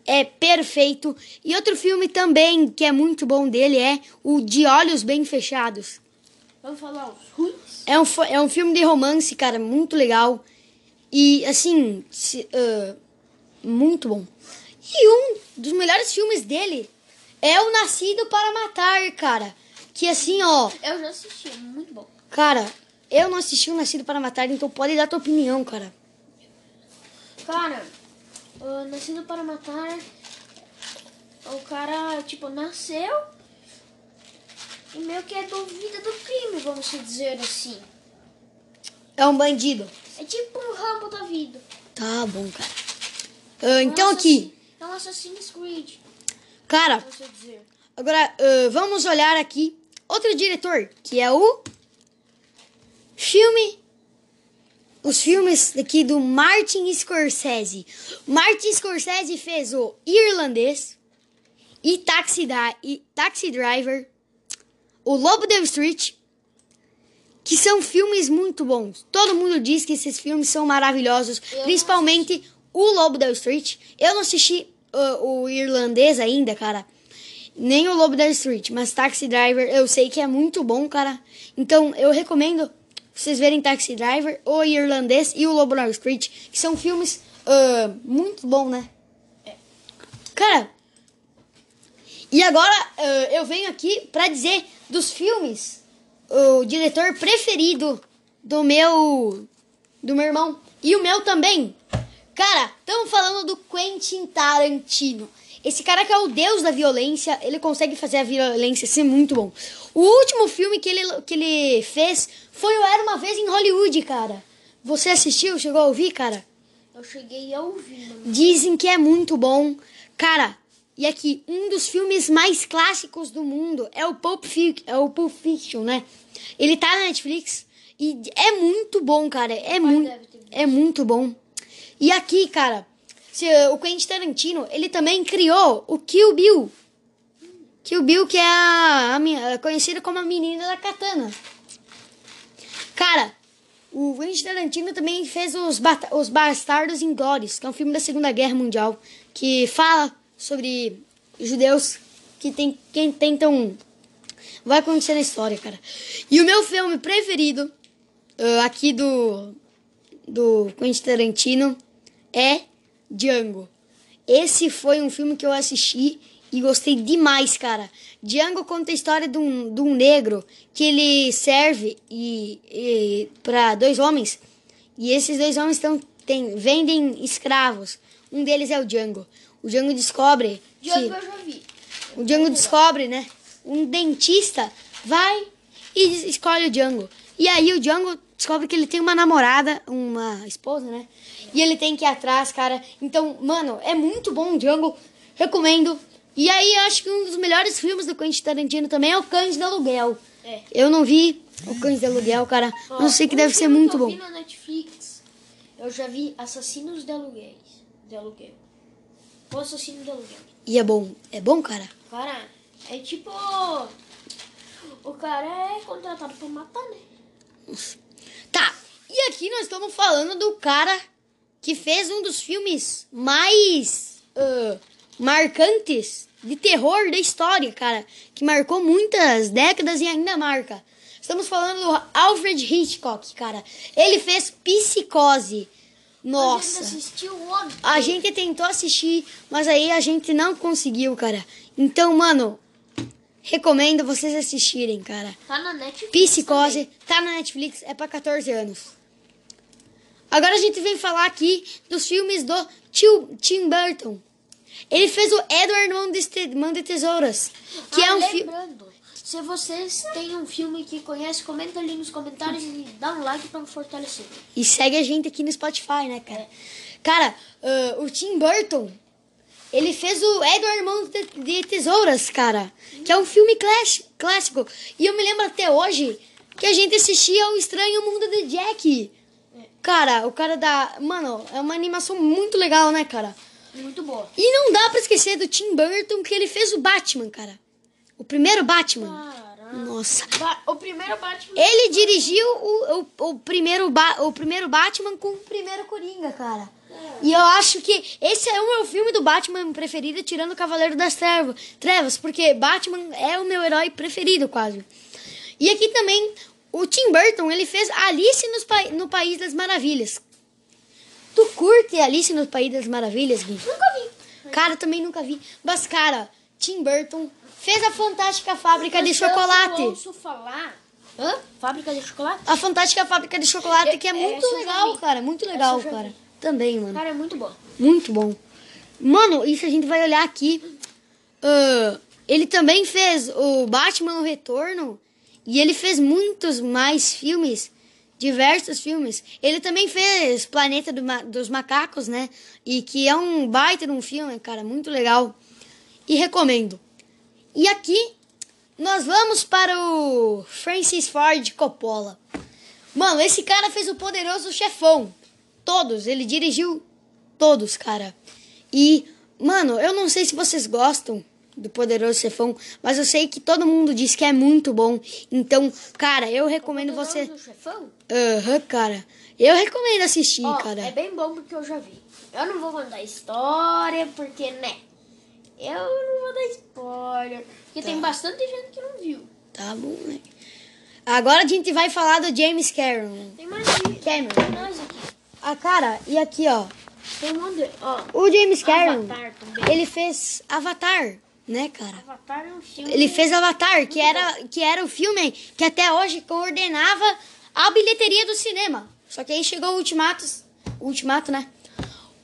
É perfeito. E outro filme também que é muito bom dele é o De Olhos Bem Fechados. Vamos falar os ruins? É um, é um filme de romance, cara, muito legal. E, assim, se- ah, muito bom. E um dos melhores filmes dele é o Nascido para Matar, cara. Que, assim, ó, Eu já assisti, é muito bom. cara, eu não assisti o Nascido para Matar, então pode dar tua opinião, cara. Cara, o Nascido para Matar, o cara, tipo, nasceu e meio que é duvida do crime, vamos dizer assim. É um bandido. É tipo um rambo da vida. Tá bom, cara. Ah, então Um aqui, É um Assassin's Creed, cara, agora ah, vamos olhar aqui outro diretor, que é o filme os filmes aqui do Martin Scorsese. Martin Scorsese fez o Irlandês e Taxi, da e Taxi Driver, o Lobo da Street, que são filmes muito bons. Todo mundo diz que esses filmes são maravilhosos, Eu principalmente o Lobo da Street. Eu não assisti ah, o Irlandês ainda, cara. Nem o Lobo da Street, mas Taxi Driver eu sei que é muito bom, cara. Então eu recomendo vocês verem Taxi Driver, o Irlandês e o Lobo da Street, que são filmes ah, muito bons, né? Cara, e agora ah, eu venho aqui pra dizer dos filmes o diretor preferido do meu do meu irmão e o meu também. Cara, estamos falando do Quentin Tarantino. Esse cara que é o deus da violência, ele consegue fazer a violência ser muito bom. O último filme que ele, que ele fez foi o Era Uma Vez em Hollywood, cara. Você assistiu? Chegou a ouvir, cara? Eu cheguei a ouvir, mano. Dizem que é muito bom. Cara, e aqui, um dos filmes mais clássicos do mundo é o Pulp Fiction, é o Pulp Fiction, né? Ele tá na Netflix e é muito bom, cara. É, visto. é muito bom. E aqui, cara, se, o Quentin Tarantino, ele também criou o Kill Bill. Kill Bill, que é a, a minha- conhecida como a menina da katana. Cara, o Quentin Tarantino também fez os, Bata- os Bastardos Inglórios, que é um filme da Segunda Guerra Mundial, que fala sobre judeus que, tem, que tentam vai acontecer na história, cara. E o meu filme preferido uh, aqui do do Quentin Tarantino é Django. Esse foi um filme que eu assisti e gostei demais, cara. Django conta a história de um, de um negro que ele serve e, e para dois homens. E esses dois homens tão, tem, vendem escravos. Um deles é o Django. O Django descobre. Django que, eu já vi. o Django descobre, né? Um dentista vai e escolhe o Django. E aí o Django descobre que ele tem uma namorada, uma esposa, né? E ele tem que ir atrás, cara. Então, mano, é muito bom o Django. Recomendo. E aí, acho que um dos melhores filmes do Quentin Tarantino também é o Cães de Aluguel. É. Eu não vi o Cães de Aluguel, cara. Ó, Não sei que um deve ser muito que eu bom. vi na Netflix, eu já vi Assassinos de Aluguéis. De Aluguel. O Assassino de Aluguel. E é bom. É bom, cara? Cara, é tipo. O cara é contratado pra matar, né? Tá. E aqui nós estamos falando do cara que fez um dos filmes mais ah, marcantes de terror da história, cara. Que marcou muitas décadas e ainda marca. Estamos falando do Alfred Hitchcock, cara. Ele fez Psicose. Nossa. A gente tentou assistir, mas aí a gente não conseguiu, cara. Então, mano, recomendo vocês assistirem, cara. Tá na Netflix. Psicose, tá na Netflix, é pra 14 anos. Agora a gente vem falar aqui dos filmes do tio Tim Burton. Ele fez o Edward Mão de, Te- Mão de Tesouras, que ah, é um filme... se vocês têm um filme que conhece, comenta ali nos comentários e dá um like pra fortalecer. E segue a gente aqui no Spotify, né, cara? Cara, ah, o Tim Burton, ele fez o Edward Mão de, de Tesouras, cara. Que é um filme clássico. E eu me lembro até hoje que a gente assistia o Estranho Mundo de Jack. Cara, o cara da... Mano, é uma animação muito legal, né, cara? Muito boa. E não dá pra esquecer do Tim Burton que ele fez o Batman, cara. O primeiro Batman. Caramba. Nossa. Ba- O primeiro Batman. Ele dirigiu o, o, o, primeiro ba o primeiro Batman com o primeiro Coringa, cara. E eu acho que esse é o meu filme do Batman preferido, tirando o Cavaleiro das Trevas, Trevas, porque Batman é o meu herói preferido, quase. E aqui também, o Tim Burton, ele fez Alice nos pa no País das Maravilhas. Tu curte Alice no País das Maravilhas, Gui? Nunca vi. Cara, também nunca vi. Mas, cara, Tim Burton fez a Fantástica Fábrica de Mas eu Chocolate. ouço falar. Hã? Fábrica de chocolate? A Fantástica Fábrica de Chocolate, que é É, muito legal, cara. Muito legal, cara. Também, mano. Cara, é muito bom. Muito bom. Mano, isso a gente vai olhar aqui. Ah, ele também fez o Batman no Retorno. E ele fez muitos mais filmes. Diversos filmes. Ele também fez Planeta do Ma- dos Macacos, né? E que é um baita de um filme, cara. Muito legal. E recomendo. E aqui nós vamos para o Francis Ford Coppola. Mano, esse cara fez o Poderoso Chefão. Todos, ele dirigiu todos, cara. E, mano, eu não sei se vocês gostam do Poderoso Chefão, mas eu sei que todo mundo diz que é muito bom. Então, cara, eu recomendo você. Do chefão? Aham, cara. Eu recomendo assistir, Ó, cara. É bem bom porque eu já vi. Eu não vou contar história, porque, né? Eu não vou dar spoiler. Porque Tá. tem bastante gente que não viu. Tá bom, né? Agora a gente vai falar do James Cameron. Tem mais aqui. Cameron. Tem mais aqui. Ah, cara, e aqui, ó. Tem um monte. Ó, O James Cameron, ele fez Avatar, né, cara? Avatar é um filme... Ele fez Avatar, que era, que era o filme que até hoje coordenava a bilheteria do cinema. Só que aí chegou o Ultimato, o Ultimato, né?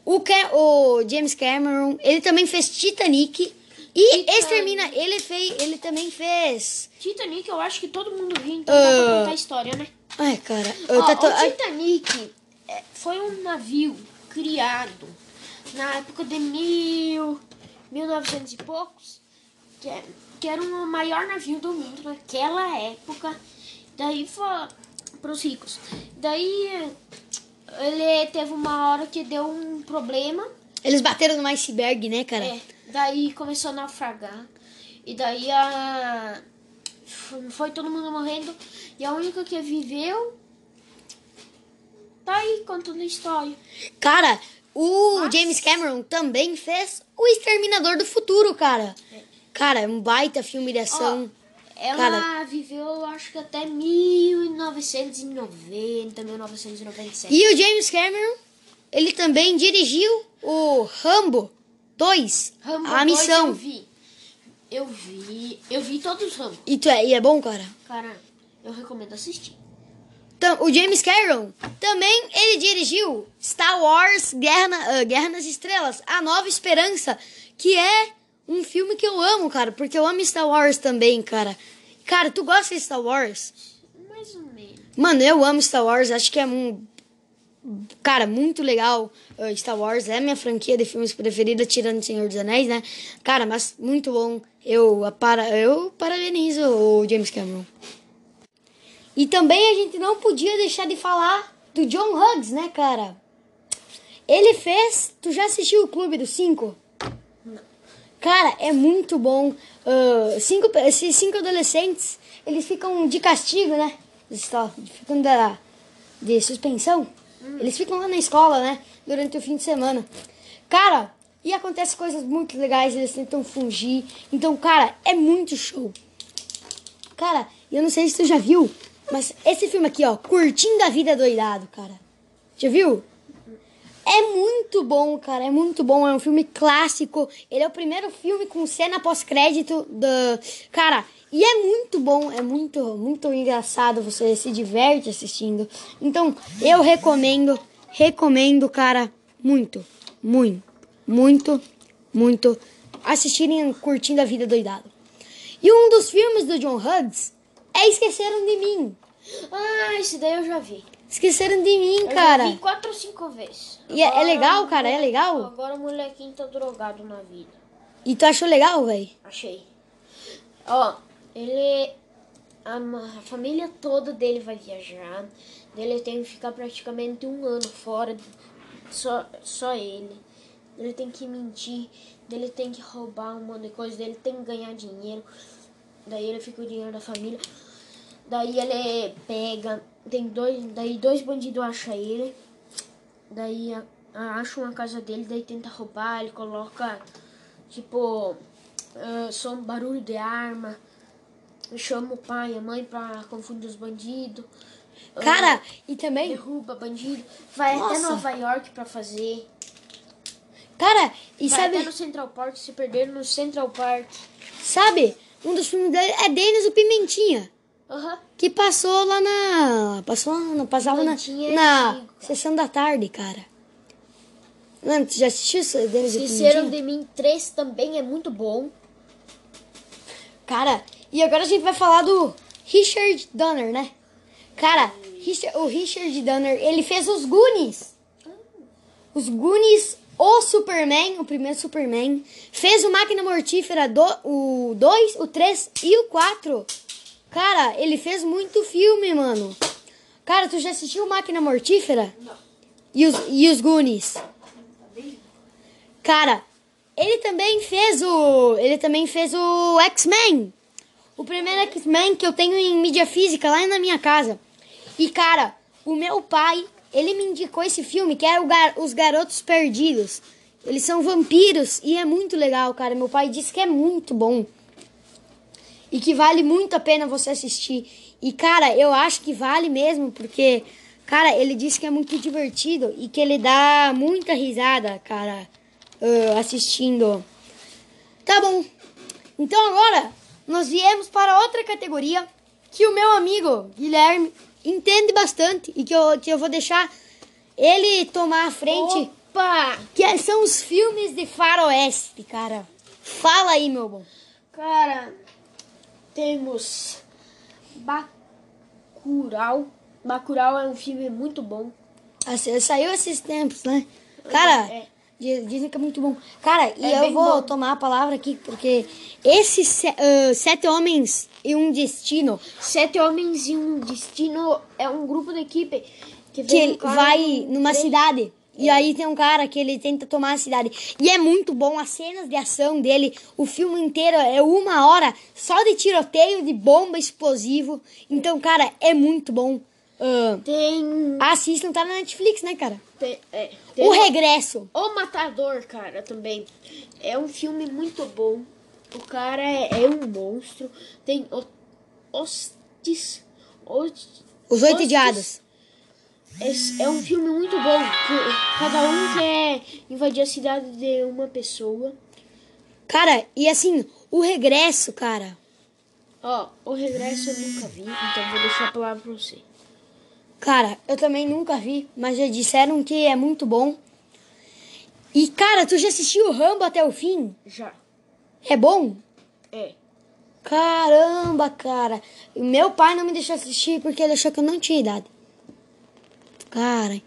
O, Ca- o James Cameron, ele também fez Titanic e Titanic. Extermina, ele fez, ele também fez. Titanic eu acho que todo mundo viu, então dá pra Ah. contar a história, né? Ai, cara, Ó, tá to- o Titanic é, foi um navio criado na época de mil, 1900 e poucos, que, é- que era o maior navio do mundo naquela época. Daí foi para os ricos. Daí ele teve uma hora que deu um problema. eles bateram no iceberg, né, cara? É, daí começou a naufragar. E daí a. Foi, todo mundo morrendo. E a única que viveu. Tá aí contando a história. Cara, o Nossa. James Cameron também fez O Exterminador do Futuro, cara. Cara, é um baita filme de ação. Ela Cara. viveu, acho que até 1990, 1997. E o James Cameron, ele também dirigiu o Rambo 2, Rambo a 2 missão. eu vi. Eu vi. Eu vi todos os Rambo. E, tu é, e é bom, cara? Cara, eu recomendo assistir. Então, o James Cameron também ele dirigiu Star Wars Guerra, na- ah, Guerra nas Estrelas, A Nova Esperança, que é um filme que eu amo, cara, porque eu amo Star Wars também, cara. Cara, tu gosta de Star Wars? Mais ou menos. Mano, eu amo Star Wars, acho que é um. Cara, muito legal. uh, Star Wars é minha franquia de filmes preferida, tirando Senhor dos Anéis, né? Cara, mas muito bom. Eu, para, eu parabenizo o James Cameron. E também a gente não podia deixar de falar do John Hughes, né, cara? Ele fez. Tu já assistiu o Clube dos Cinco? Cara, é muito bom. Ah, cinco, esses cinco adolescentes, eles ficam de castigo, né? Eles só ficam da, de suspensão. Eles ficam lá na escola, né? Durante o fim de semana. Cara, e acontece coisas muito legais, eles tentam fugir. Então, cara, é muito show. Cara, eu não sei se tu já viu, mas esse filme aqui, ó, Curtindo a Vida Doidado, cara. Já viu? É muito bom, cara. É muito bom. É um filme clássico. Ele é o primeiro filme com cena pós-crédito da. Cara, e é muito bom. É muito, muito engraçado. Você se diverte assistindo. Então, eu recomendo. Recomendo, cara, muito, muito, muito, muito assistirem curtindo a vida doidado. E um dos filmes do John Hughes é Esqueceram de Mim. Ah, esse daí eu já vi. Esqueceram de mim, Eu cara. já vi quatro ou cinco vezes. E é- é legal, cara? É legal? Agora o molequinho tá drogado na vida. E tu achou legal, velho? Achei. Ó, ele. A, a família toda dele vai viajar. Ele tem que ficar praticamente um ano fora. Só, só ele. Ele tem que mentir. Ele tem que roubar um monte de coisa. Ele tem que ganhar dinheiro. Daí ele fica o dinheiro da família. Daí ele pega. Tem dois. Daí dois bandidos acham ele. Daí acham a casa dele. Daí tenta roubar. Ele coloca. Tipo. ah, som, barulho de arma. Chama o pai e a mãe pra confundir os bandidos. Ah, Cara, e também, derruba bandido. Vai até Nossa. Nova York pra fazer. cara, e Vai sabe, até no Central Park, se perder no Central Park. sabe, um dos filmes dele é Denis o Pimentinha, Aham. que passou lá na, passou na- passava na, na sessão da tarde, cara. Mano, tu já assistiu isso, o Esqueceram de mim 3 também é muito bom. Cara, e agora a gente vai falar do Richard Donner, né? Cara, Richard- o Richard Donner, ele fez os Goonies. Os Goonies, o Superman, o primeiro Superman. Fez o Máquina Mortífera, do, o 2, o 3 e o 4. Cara, ele fez muito filme, mano. Cara, tu já assistiu Máquina Mortífera? Não. E os, e os Goonies? Cara, ele também fez o. Ele também fez o X-Men. O primeiro X-Men que eu tenho em mídia física lá na minha casa. E, cara, o meu pai, ele me indicou esse filme que é o Gar- Os Garotos Perdidos. Eles são vampiros e é muito legal, cara. Meu pai disse que é muito bom. E que vale muito a pena você assistir. E, cara, eu acho que vale mesmo, porque, cara, ele disse que é muito divertido e que ele dá muita risada, cara, ah, assistindo. Tá bom. Então agora nós viemos para outra categoria que o meu amigo Guilherme entende bastante e que eu, que eu vou deixar ele tomar a frente, Opa! que é- são os filmes de faroeste, cara. Fala aí, meu bom. Cara, temos Bacurau. Bacurau é um filme muito bom. Assim, Saiu esses tempos, né? Cara, É. di- dizem que é muito bom. Cara, e É eu bem vou bom. tomar a palavra aqui, porque esses se- ah, Sete Homens e um Destino, Sete Homens e um Destino é um grupo de equipe que, que vai num numa cidade. E aí tem um cara que ele tenta tomar a cidade. E é muito bom as cenas de ação dele. O filme inteiro é uma hora só de tiroteio, de bomba, explosivo. Então, cara, é muito bom. Ah, Tem, assistam, tá na Netflix, né, cara? tem, é, tem O Regresso. O Matador, cara, também. É um filme muito bom. O cara é, é um monstro. Tem o, Hostis. Hostis. Os Oito. Diados. É, é um filme muito bom. Cada um quer invadir a cidade de uma pessoa. Cara, e assim, o regresso, cara. Ó, o regresso eu nunca vi, então vou deixar a palavra pra você. Cara, eu também nunca vi, mas já disseram que é muito bom. E, cara, tu já assistiu o Rambo até o fim? Já. É bom? É. Caramba, cara. Meu pai não me deixou assistir porque ele achou que eu não tinha idade. Cara.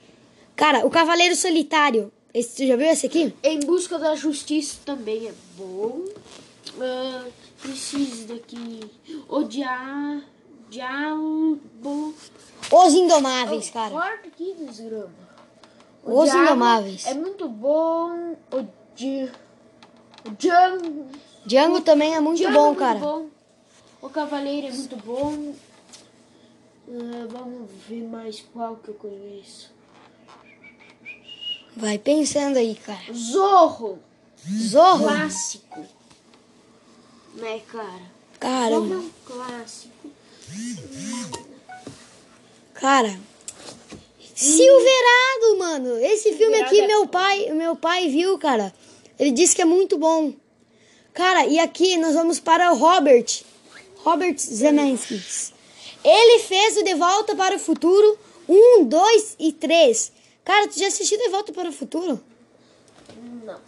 Cara, o Cavaleiro Solitário. Esse, tu já viu esse aqui? Em busca da justiça também é bom. Ah, preciso daqui. Odiar. Diabo. Os Indomáveis, cara. Corta aqui, desgrama. Os Diabo Indomáveis. É muito bom. O Di... O Django. Django também é muito Django bom, é muito cara. bom. O Cavaleiro é muito bom. Ah, vamos ver mais qual que eu conheço. Vai pensando aí, cara. Zorro. Zorro. Clássico. Né, cara? Zorro é um clássico. Cara. Silverado, mano. Esse filme Silverado aqui, é meu pai, meu pai viu, cara. Ele disse que é muito bom. Cara, e aqui nós vamos para o Robert. Robert Zemeckis. Ele fez o De Volta para o Futuro 1, 2 e 3. Cara, tu já assistiu De Volta para o Futuro? Não.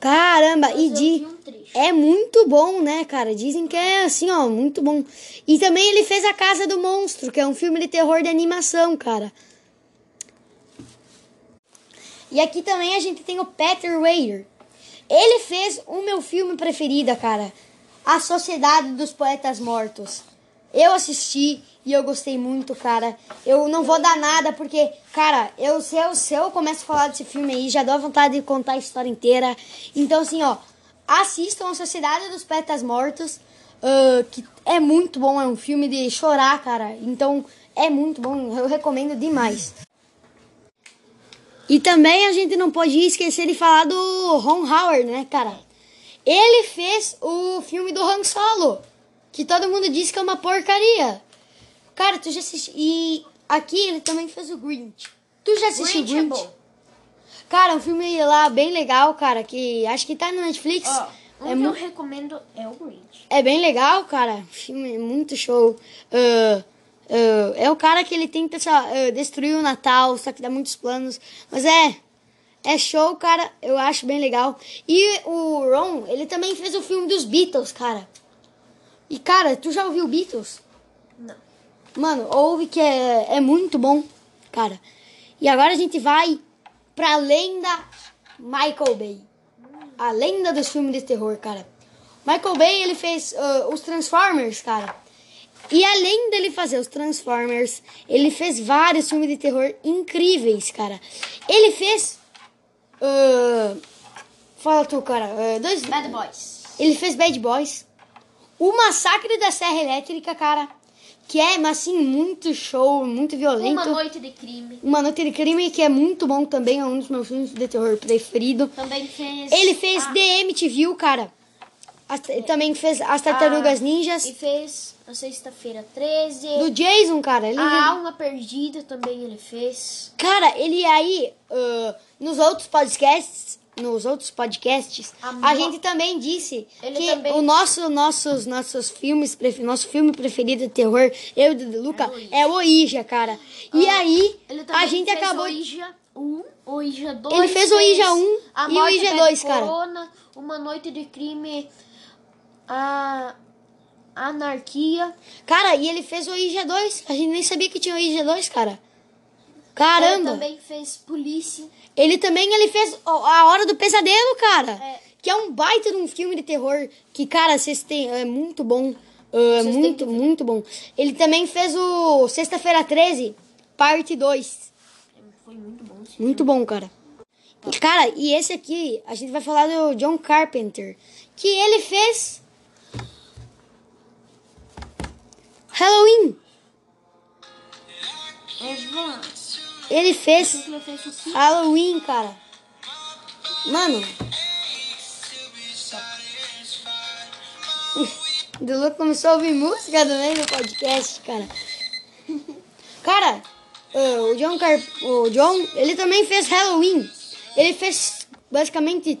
Caramba, Mas e de um é muito bom, né, cara? Dizem que é assim, ó, muito bom. E também ele fez A Casa do Monstro, que é um filme de terror de animação, cara. E aqui também a gente tem o Peter Weir. Ele fez o meu filme preferido, cara. A Sociedade dos Poetas Mortos. Eu assisti e eu gostei muito, cara. Eu não vou dar nada porque, cara, eu se eu, se eu começo a falar desse filme aí, já dá vontade de contar a história inteira. Então, assim, ó, assistam a Sociedade dos Poetas Mortos, ah, que é muito bom, é um filme de chorar, cara. Então, é muito bom, eu recomendo demais. E também a gente não pode esquecer de falar do Ron Howard, né, cara? Ele fez o filme do Han Solo, que todo mundo diz que é uma porcaria. Cara, tu já assistiu. E aqui ele também fez o Grinch. Tu já assistiu o Grinch é Grinch? bom. Cara, um filme lá bem legal, cara, que acho que tá no Netflix. Ó, um é, que eu recomendo é o Grinch. é bem legal, cara. O filme é muito show. Ah, ah, é o cara que ele tenta lá, ah, destruir o Natal, só que dá muitos planos. Mas é. É show, cara. Eu acho bem legal. E o Ron, ele também fez o filme dos Beatles, cara. E, cara, tu já ouviu Beatles? Não. Mano, ouve que é, é muito bom, cara. E agora a gente vai pra lenda Michael Bay. A lenda dos filmes de terror, cara. Michael Bay, ele fez ah, os Transformers, cara. E além dele fazer os Transformers, ele fez vários filmes de terror incríveis, cara. Ele fez... ah, fala tu, cara. ah, dois, Bad Boys. ele fez Bad Boys. O Massacre da Serra Elétrica, cara. Que é, mas assim, muito show, muito violento. Uma Noite de Crime. Uma Noite de Crime, que é muito bom também. É um dos meus filmes de terror preferido. Também fez... Ele fez Ah, The MTV, cara. As- ele também fez As Tartarugas Ah, Ninjas. E fez a Sexta-feira 13. Do Jason, cara. Ele, A Alma Perdida também ele fez. Cara, ele aí, ah, nos outros podcasts, nos outros podcasts, A a, gente também disse Ele que também- o nosso, nossos, nossos filmes, nosso filme preferido de terror, eu e o Luca, é o Ouija, cara. E Ah, aí, a gente fez acabou... o Ouija 1, o Ouija 2. Ele fez o Ouija 1 a e o da 2, cara. Corona, Uma Noite de Crime, a Anarquia. Cara, e ele fez o Ouija 2. A gente nem sabia que tinha o Ouija 2, cara. Ele Caramba. também fez Polícia. Ele também ele fez A Hora do Pesadelo, cara. É. Que é um baita de um filme de terror. Que, cara, vocês têm. É muito bom. É muito, muito bom. Ele também fez o Sexta-feira 13, parte 2. Foi muito bom. esse Muito bom, cara. E, Cara, e esse aqui, a gente vai falar do John Carpenter. Que ele fez. Halloween. Evan, Ele fez? Halloween, cara. Mano. Dulu começou a ouvir música também no podcast, cara. Cara, o John Car o John, ele também fez Halloween. Ele fez basicamente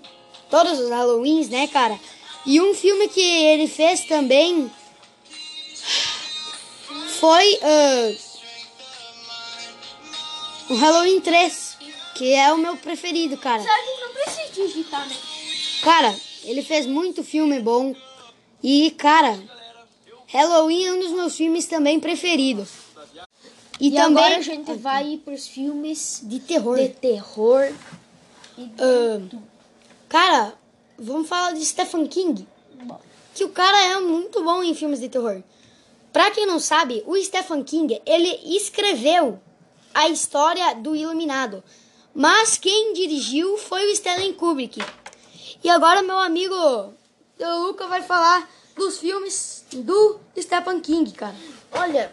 todos os Halloweens, né, cara? E um filme que ele fez também foi uh, o Halloween 3, que é o meu preferido, cara. Sabe, não precisa digitar, né? Cara, ele fez muito filme bom. E, cara, Halloween é um dos meus filmes também preferidos. E, também agora a gente vai pros filmes de terror. De terror. Uh, cara, vamos falar de Stephen King. Bom. Que o cara é muito bom em filmes de terror. Pra quem não sabe, o Stephen King, ele escreveu a história do Iluminado. Mas quem dirigiu foi o Stanley Kubrick. E agora meu amigo o Luca vai falar dos filmes do Stephen King, cara. Olha,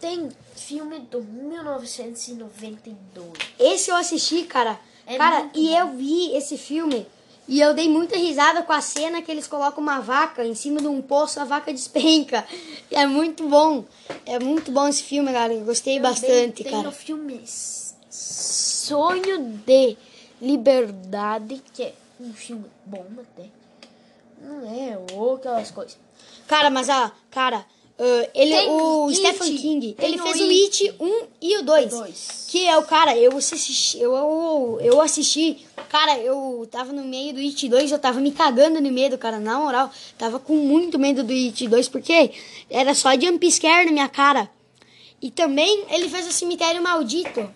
tem filme do 1992. Esse eu assisti, cara. É cara, e bom. eu vi esse filme e eu dei muita risada com a cena que eles colocam uma vaca em cima de um poço, a vaca despenca. É muito bom. É muito bom esse filme, cara. Eu gostei bastante, tem cara. o filme Sonho de Liberdade, que é um filme bom até. Não é ou aquelas coisas. Cara, mas a cara, uh, ele Tem o It, Stephen King, ele fez o It. It 1 e o 2. Dois. Que é o cara, eu assisti, eu, eu, eu assisti, cara, eu tava no meio do It 2, eu tava me cagando de medo, cara, na moral, tava com muito medo do It 2, porque era só jump scare na minha cara. E também ele fez o Cemitério Maldito.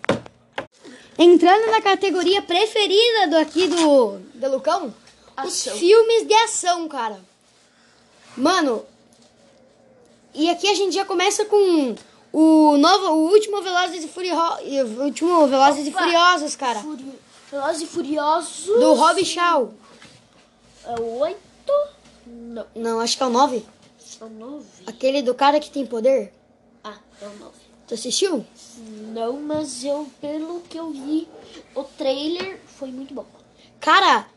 Entrando na categoria preferida do aqui do, do Lucão, Ação. os filmes de ação, cara. Mano, e aqui a gente já começa com o novo, o último Velozes e Furiosos, último Velozes e Opa. Furiosos, cara, Furi... Velozes e Furiosos. do Rob Shaw. É o 8? Não, Não, acho que é o 9. é o 9. Aquele do cara que tem poder. Ah, é o 9. Tu assistiu? Não, mas eu, pelo que eu vi, o trailer foi muito bom. Cara,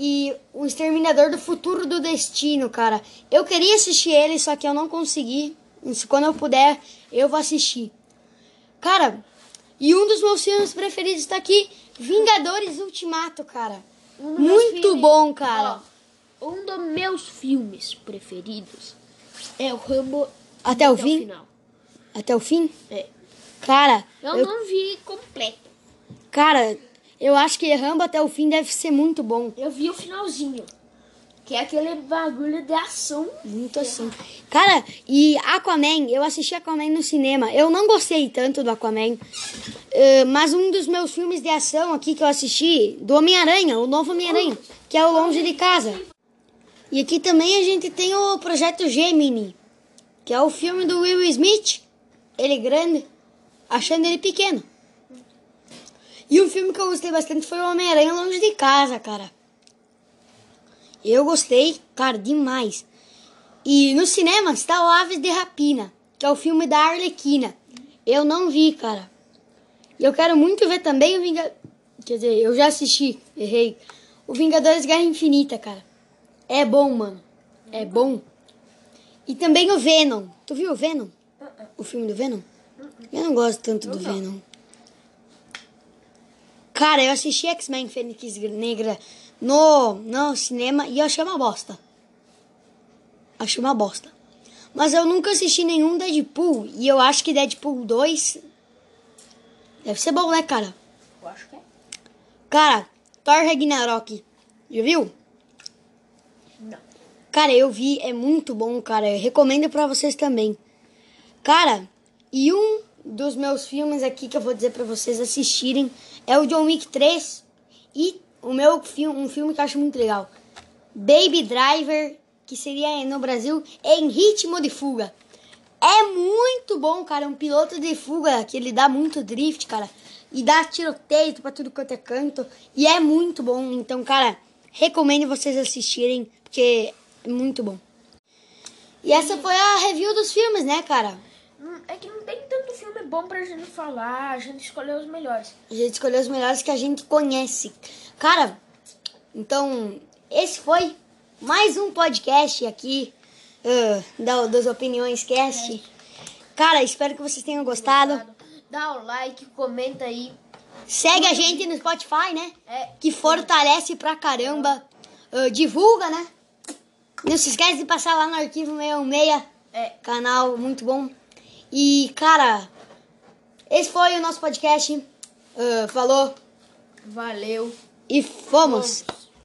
e o Exterminador do Futuro do Destino, cara. Eu queria assistir ele, só que eu não consegui. Quando eu puder, eu vou assistir. Cara, e um dos meus filmes preferidos tá aqui, Vingadores Ultimato, cara. Um Muito filmes- bom, cara. Ó, um dos meus filmes preferidos é o Rambo Até o fim? final. Até o fim? É. Cara, Eu, eu, não vi completo. cara, eu acho que Rambo até o fim deve ser muito bom. Eu vi o finalzinho. Que é aquele bagulho de ação. Muito assim. Cara, e Aquaman, eu assisti Aquaman no cinema. Eu não gostei tanto do Aquaman. eh, mas um dos meus filmes de ação aqui que eu assisti, do Homem-Aranha, o novo Homem-Aranha, que é o Longe de Casa. E aqui também a gente tem o Projeto Gemini, que é o filme do Will Smith. Ele grande, achando ele pequeno. E um filme que eu gostei bastante foi o Homem-Aranha Longe de Casa, cara. Eu gostei, cara, demais. E no cinema está o Aves de Rapina, que é o filme da Arlequina. Eu não vi, cara. E eu quero muito ver também o Vingadores. Quer dizer, eu já assisti, errei. O Vingadores Guerra Infinita, cara. É bom, mano. É bom. E também o Venom. Tu viu o Venom? O filme do Venom? Eu não gosto tanto do Venom. Cara, eu assisti X-Men Fênix Negra no, no cinema e eu achei uma bosta. Achei uma bosta. Mas eu nunca assisti nenhum Deadpool. E eu acho que Deadpool 2 deve ser bom, né, cara? Eu acho que é. Cara, Thor Ragnarok. Já viu? Não. Cara, eu vi, é muito bom, cara. Eu recomendo pra vocês também. Cara, e um dos meus filmes aqui que eu vou dizer pra vocês assistirem é o John Wick 3 e o meu filme, um filme que eu acho muito legal. Baby Driver, que seria no Brasil em ritmo de fuga. É muito bom, cara. É um piloto de fuga que ele dá muito drift, cara. E dá tiroteio pra tudo quanto é canto. E é muito bom. Então, cara, recomendo vocês assistirem, porque é muito bom. E essa foi a review dos filmes, né, cara? É que não tem tanto filme bom pra gente falar, a gente escolheu os melhores. A gente escolheu os melhores que a gente conhece. Cara, então, esse foi mais um podcast aqui. ah, da, das Opiniões Cast. Cara, espero que vocês tenham gostado. Dá o like, comenta aí. Segue a gente no Spotify, né? É, Que fortalece pra caramba. Ah, divulga, né? Não se esquece de passar lá no arquivo 616, é, canal muito bom. E, cara, esse foi o nosso podcast. Ah, falou valeu. e fomos! Vamos.